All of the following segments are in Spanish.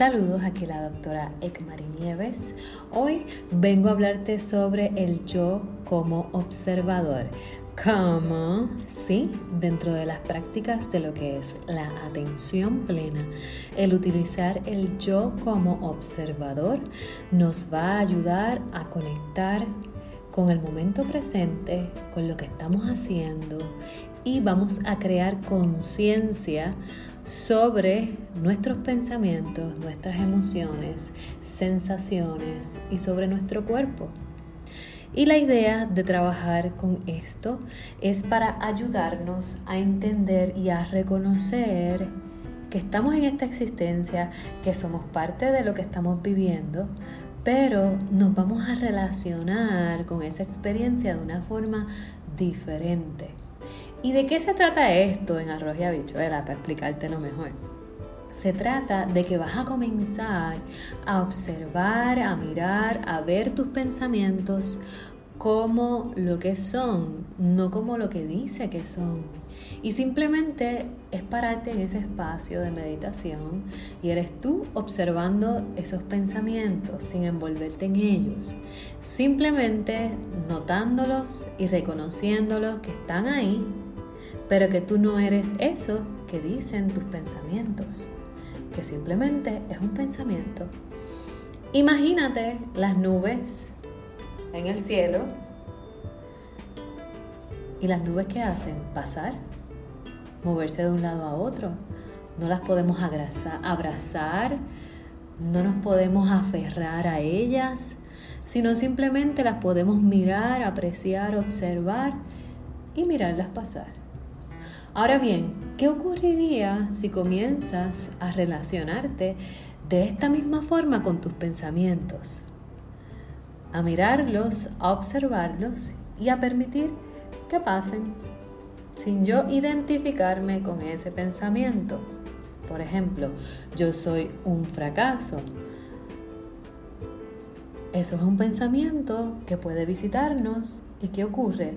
Saludos, aquí la doctora Ekmari Nieves. Hoy vengo a hablarte sobre el yo como observador. Como, sí, dentro de las prácticas de lo que es la atención plena, el utilizar el yo como observador nos va a ayudar a conectar con el momento presente, con lo que estamos haciendo y vamos a crear conciencia sobre nuestros pensamientos, nuestras emociones, sensaciones y sobre nuestro cuerpo. Y la idea de trabajar con esto es para ayudarnos a entender y a reconocer que estamos en esta existencia, que somos parte de lo que estamos viviendo, pero nos vamos a relacionar con esa experiencia de una forma diferente. ¿Y de qué se trata esto en arroz y habichuela? Para explicártelo mejor. Se trata de que vas a comenzar a observar, a mirar, a ver tus pensamientos como lo que son, no como lo que dice que son. Y simplemente es pararte en ese espacio de meditación y eres tú observando esos pensamientos sin envolverte en ellos. Simplemente notándolos y reconociéndolos que están ahí pero que tú no eres eso que dicen tus pensamientos, que simplemente es un pensamiento. Imagínate las nubes en el cielo y las nubes que hacen pasar, moverse de un lado a otro. No las podemos abrazar, no nos podemos aferrar a ellas, sino simplemente las podemos mirar, apreciar, observar y mirarlas pasar. Ahora bien, ¿qué ocurriría si comienzas a relacionarte de esta misma forma con tus pensamientos? A mirarlos, a observarlos y a permitir que pasen sin yo identificarme con ese pensamiento. Por ejemplo, yo soy un fracaso. Eso es un pensamiento que puede visitarnos y ¿qué ocurre?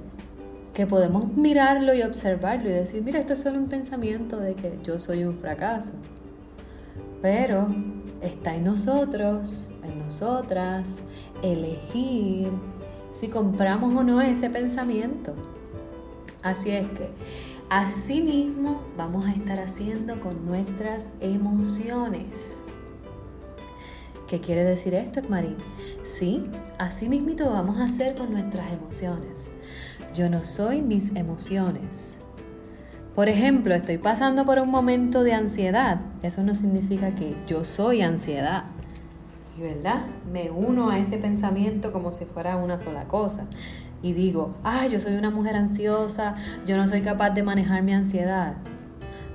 Que podemos mirarlo y observarlo y decir, mira, esto es solo un pensamiento de que yo soy un fracaso. Pero está en nosotros, en nosotras, elegir si compramos o no ese pensamiento. Así es que así mismo vamos a estar haciendo con nuestras emociones. ¿Qué quiere decir esto, Marín? Sí, así mismito vamos a hacer con nuestras emociones. Yo no soy mis emociones. Por ejemplo, estoy pasando por un momento de ansiedad. Eso no significa que yo soy ansiedad. Y verdad, me uno a ese pensamiento como si fuera una sola cosa. Y digo, ah, yo soy una mujer ansiosa, yo no soy capaz de manejar mi ansiedad.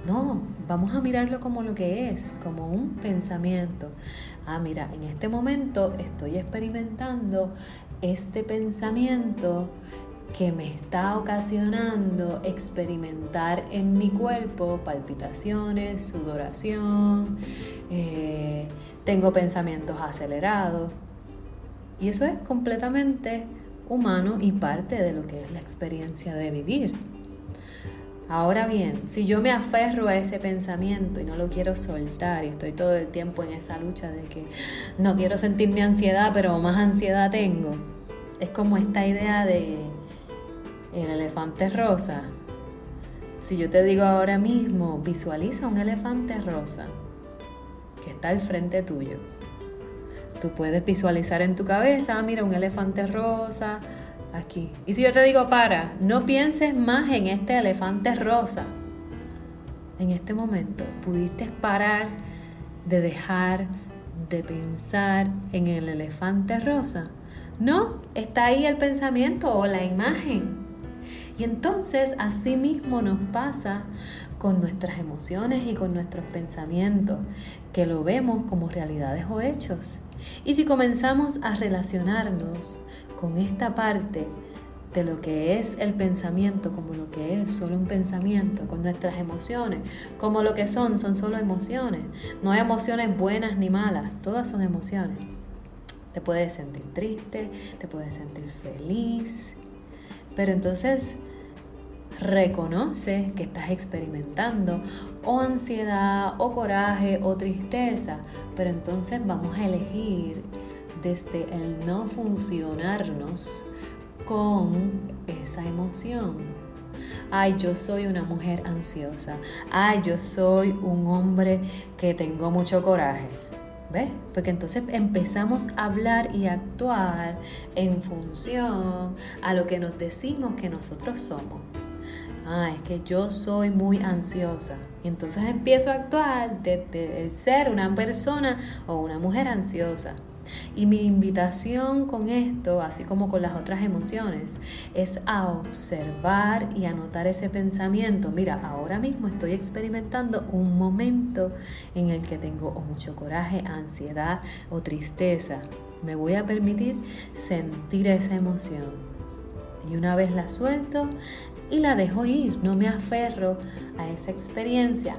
No, vamos a mirarlo como lo que es, como un pensamiento. Ah, mira, en este momento estoy experimentando este pensamiento que me está ocasionando experimentar en mi cuerpo palpitaciones, sudoración, eh, tengo pensamientos acelerados. Y eso es completamente humano y parte de lo que es la experiencia de vivir. Ahora bien, si yo me aferro a ese pensamiento y no lo quiero soltar y estoy todo el tiempo en esa lucha de que no quiero sentir mi ansiedad, pero más ansiedad tengo, es como esta idea de el elefante rosa. Si yo te digo ahora mismo, visualiza un elefante rosa que está al frente tuyo. Tú puedes visualizar en tu cabeza, ah, mira, un elefante rosa, aquí. Y si yo te digo, para, no pienses más en este elefante rosa. En este momento pudiste parar de dejar de pensar en el elefante rosa. No, está ahí el pensamiento o la imagen. Y entonces así mismo nos pasa con nuestras emociones y con nuestros pensamientos, que lo vemos como realidades o hechos. Y si comenzamos a relacionarnos con esta parte de lo que es el pensamiento como lo que es solo un pensamiento, con nuestras emociones como lo que son, son solo emociones. No hay emociones buenas ni malas, todas son emociones. Te puedes sentir triste, te puedes sentir feliz, pero entonces reconoce que estás experimentando o ansiedad o coraje o tristeza, pero entonces vamos a elegir desde el no funcionarnos con esa emoción. Ay, yo soy una mujer ansiosa. Ay, yo soy un hombre que tengo mucho coraje. ¿Ves? Porque entonces empezamos a hablar y actuar en función a lo que nos decimos que nosotros somos ah, es que yo soy muy ansiosa. Entonces empiezo a actuar desde el ser una persona o una mujer ansiosa. Y mi invitación con esto, así como con las otras emociones, es a observar y anotar ese pensamiento. Mira, ahora mismo estoy experimentando un momento en el que tengo mucho coraje, ansiedad o tristeza. Me voy a permitir sentir esa emoción. Y una vez la suelto, y la dejo ir, no me aferro a esa experiencia.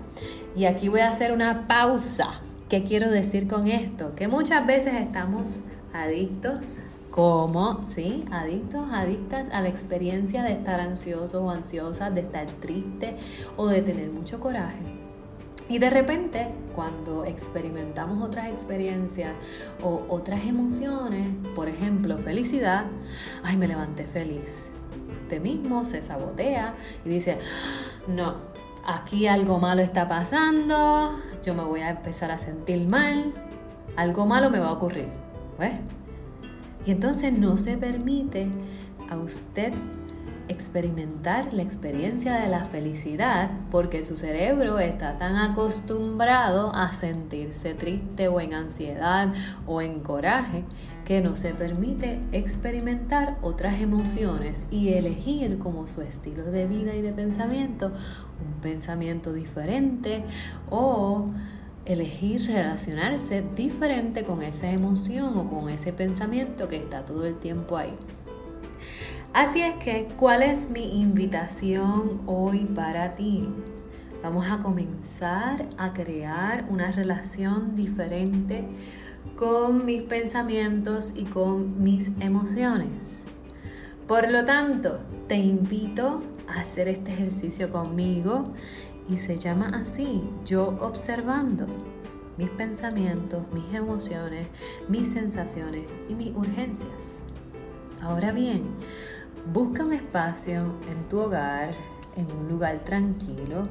Y aquí voy a hacer una pausa. ¿Qué quiero decir con esto? Que muchas veces estamos adictos, como, sí, adictos, adictas a la experiencia de estar ansiosos o ansiosas, de estar triste o de tener mucho coraje. Y de repente, cuando experimentamos otras experiencias o otras emociones, por ejemplo, felicidad, ay, me levanté feliz mismo se sabotea y dice, no, aquí algo malo está pasando, yo me voy a empezar a sentir mal, algo malo me va a ocurrir. Y entonces no se permite a usted experimentar la experiencia de la felicidad porque su cerebro está tan acostumbrado a sentirse triste o en ansiedad o en coraje que no se permite experimentar otras emociones y elegir como su estilo de vida y de pensamiento un pensamiento diferente o elegir relacionarse diferente con esa emoción o con ese pensamiento que está todo el tiempo ahí. Así es que, ¿cuál es mi invitación hoy para ti? Vamos a comenzar a crear una relación diferente con mis pensamientos y con mis emociones. Por lo tanto, te invito a hacer este ejercicio conmigo y se llama así, yo observando mis pensamientos, mis emociones, mis sensaciones y mis urgencias. Ahora bien, Busca un espacio en tu hogar, en un lugar tranquilo,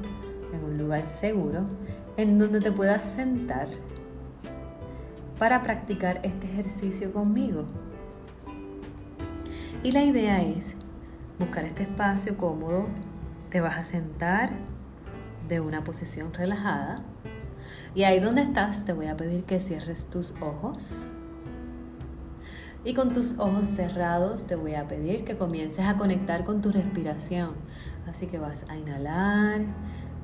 en un lugar seguro, en donde te puedas sentar para practicar este ejercicio conmigo. Y la idea es buscar este espacio cómodo, te vas a sentar de una posición relajada. Y ahí donde estás te voy a pedir que cierres tus ojos y con tus ojos cerrados te voy a pedir que comiences a conectar con tu respiración. Así que vas a inhalar,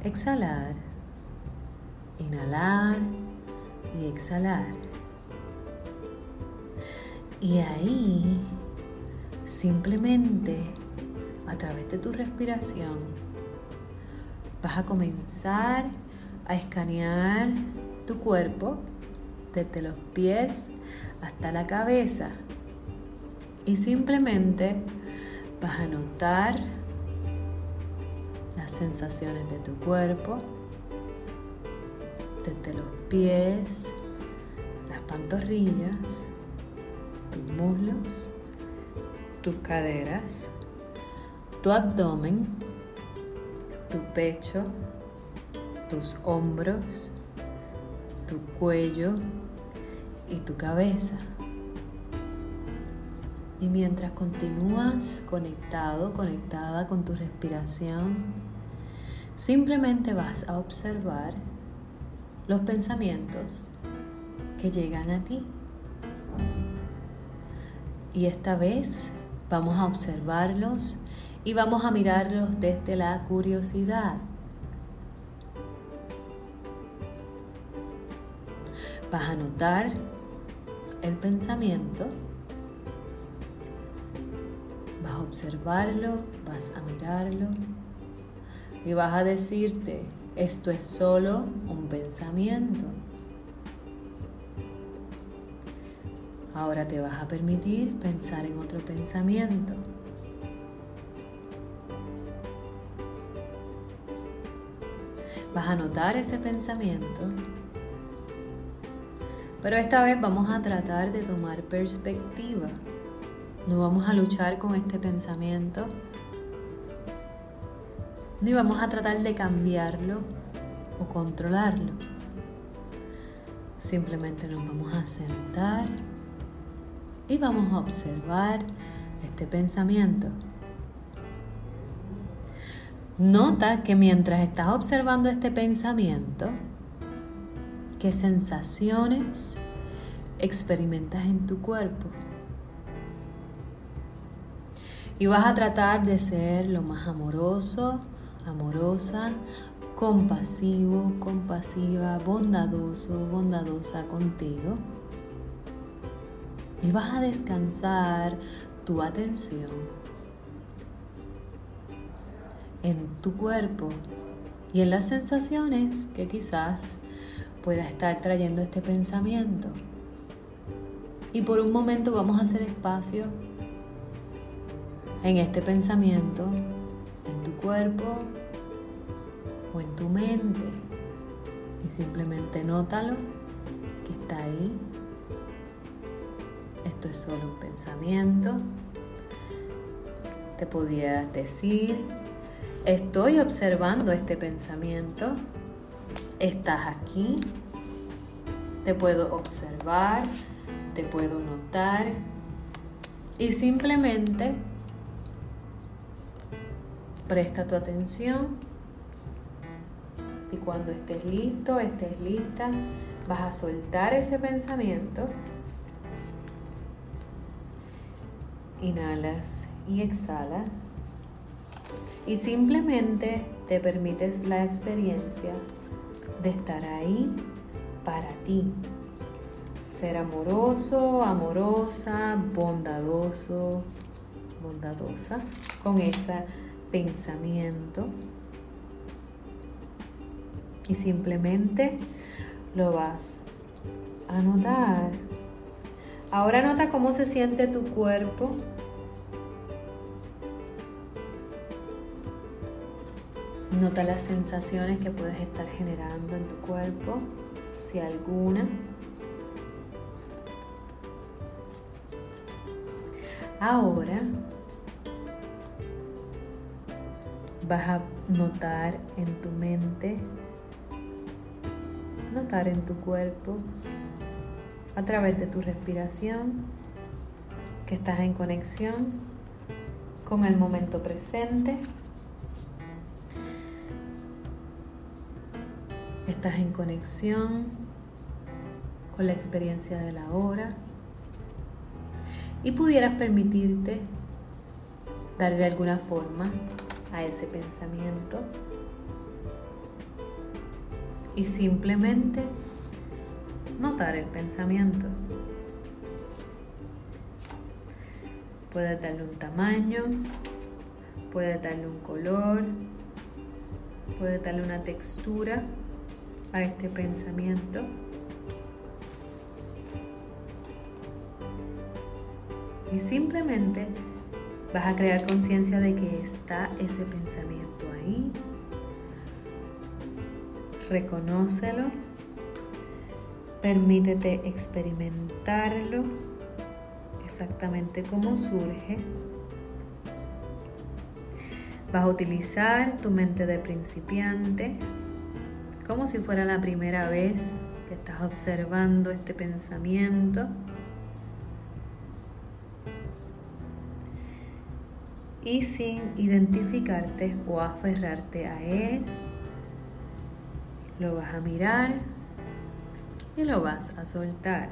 exhalar, inhalar y exhalar. Y ahí, simplemente a través de tu respiración, vas a comenzar a escanear tu cuerpo desde los pies hasta la cabeza y simplemente vas a notar las sensaciones de tu cuerpo, desde los pies, las pantorrillas, tus muslos, tus caderas, tu abdomen, tu pecho, tus hombros, tu cuello y tu cabeza. Y mientras continúas conectado, conectada con tu respiración, simplemente vas a observar los pensamientos que llegan a ti. Y esta vez vamos a observarlos y vamos a mirarlos desde la curiosidad. Vas a notar el pensamiento a observarlo, vas a mirarlo y vas a decirte, esto es solo un pensamiento. Ahora te vas a permitir pensar en otro pensamiento. Vas a notar ese pensamiento. Pero esta vez vamos a tratar de tomar perspectiva. No vamos a luchar con este pensamiento. Ni vamos a tratar de cambiarlo o controlarlo. Simplemente nos vamos a sentar y vamos a observar este pensamiento. Nota que mientras estás observando este pensamiento, qué sensaciones experimentas en tu cuerpo. Y vas a tratar de ser lo más amoroso, amorosa, compasivo, compasiva, bondadoso, bondadosa contigo. Y vas a descansar tu atención en tu cuerpo y en las sensaciones que quizás pueda estar trayendo este pensamiento. Y por un momento vamos a hacer espacio en este pensamiento, en tu cuerpo o en tu mente. Y simplemente nótalo que está ahí. Esto es solo un pensamiento. Te podías decir, estoy observando este pensamiento. Estás aquí. Te puedo observar, te puedo notar. Y simplemente Presta tu atención y cuando estés listo, estés lista, vas a soltar ese pensamiento. Inhalas y exhalas y simplemente te permites la experiencia de estar ahí para ti. Ser amoroso, amorosa, bondadoso, bondadosa con esa pensamiento y simplemente lo vas a notar. Ahora nota cómo se siente tu cuerpo. Nota las sensaciones que puedes estar generando en tu cuerpo, si alguna. Ahora vas a notar en tu mente, notar en tu cuerpo, a través de tu respiración, que estás en conexión con el momento presente. Estás en conexión con la experiencia de la hora y pudieras permitirte darle alguna forma a ese pensamiento y simplemente notar el pensamiento. Puedes darle un tamaño, puedes darle un color, puedes darle una textura a este pensamiento. Y simplemente Vas a crear conciencia de que está ese pensamiento ahí. Reconócelo. Permítete experimentarlo exactamente como surge. Vas a utilizar tu mente de principiante como si fuera la primera vez que estás observando este pensamiento. Y sin identificarte o aferrarte a él, lo vas a mirar y lo vas a soltar.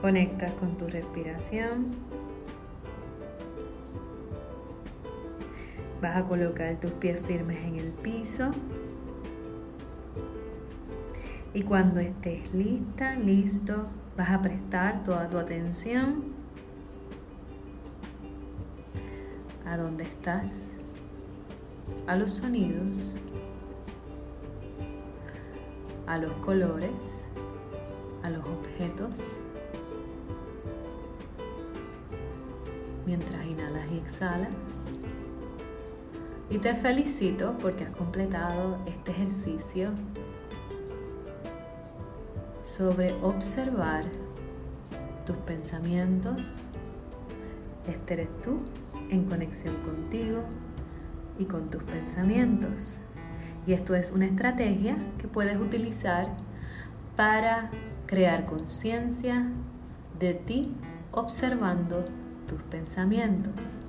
Conectas con tu respiración. Vas a colocar tus pies firmes en el piso. Y cuando estés lista, listo, vas a prestar toda tu atención a dónde estás, a los sonidos, a los colores, a los objetos. Mientras inhalas y exhalas, Y te felicito porque has completado este ejercicio sobre observar tus pensamientos. Este eres tú en conexión contigo y con tus pensamientos. Y esto es una estrategia que puedes utilizar para crear conciencia de ti observando tus pensamientos.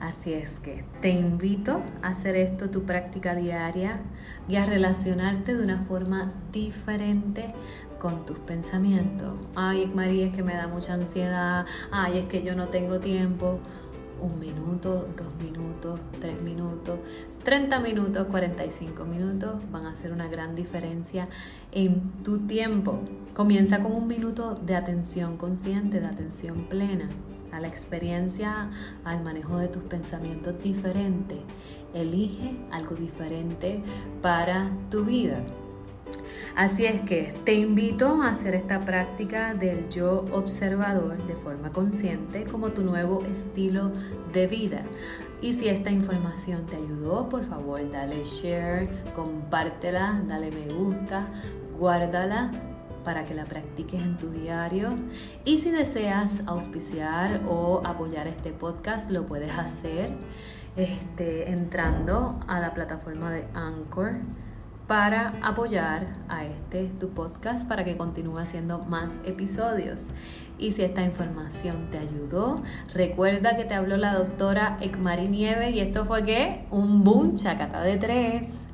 Así es que te invito a hacer esto tu práctica diaria y a relacionarte de una forma diferente con tus pensamientos. Ay, María, es que me da mucha ansiedad. Ay, es que yo no tengo tiempo. Un minuto, dos minutos, tres minutos, 30 minutos, 45 minutos van a hacer una gran diferencia en tu tiempo. Comienza con un minuto de atención consciente, de atención plena a la experiencia, al manejo de tus pensamientos diferentes. Elige algo diferente para tu vida. Así es que te invito a hacer esta práctica del yo observador de forma consciente como tu nuevo estilo de vida. Y si esta información te ayudó, por favor, dale share, compártela, dale me gusta, guárdala para que la practiques en tu diario. Y si deseas auspiciar o apoyar este podcast, lo puedes hacer este, entrando a la plataforma de Anchor para apoyar a este tu podcast para que continúe haciendo más episodios. Y si esta información te ayudó, recuerda que te habló la doctora Ekmari Nieves y esto fue que un boom chacata de tres.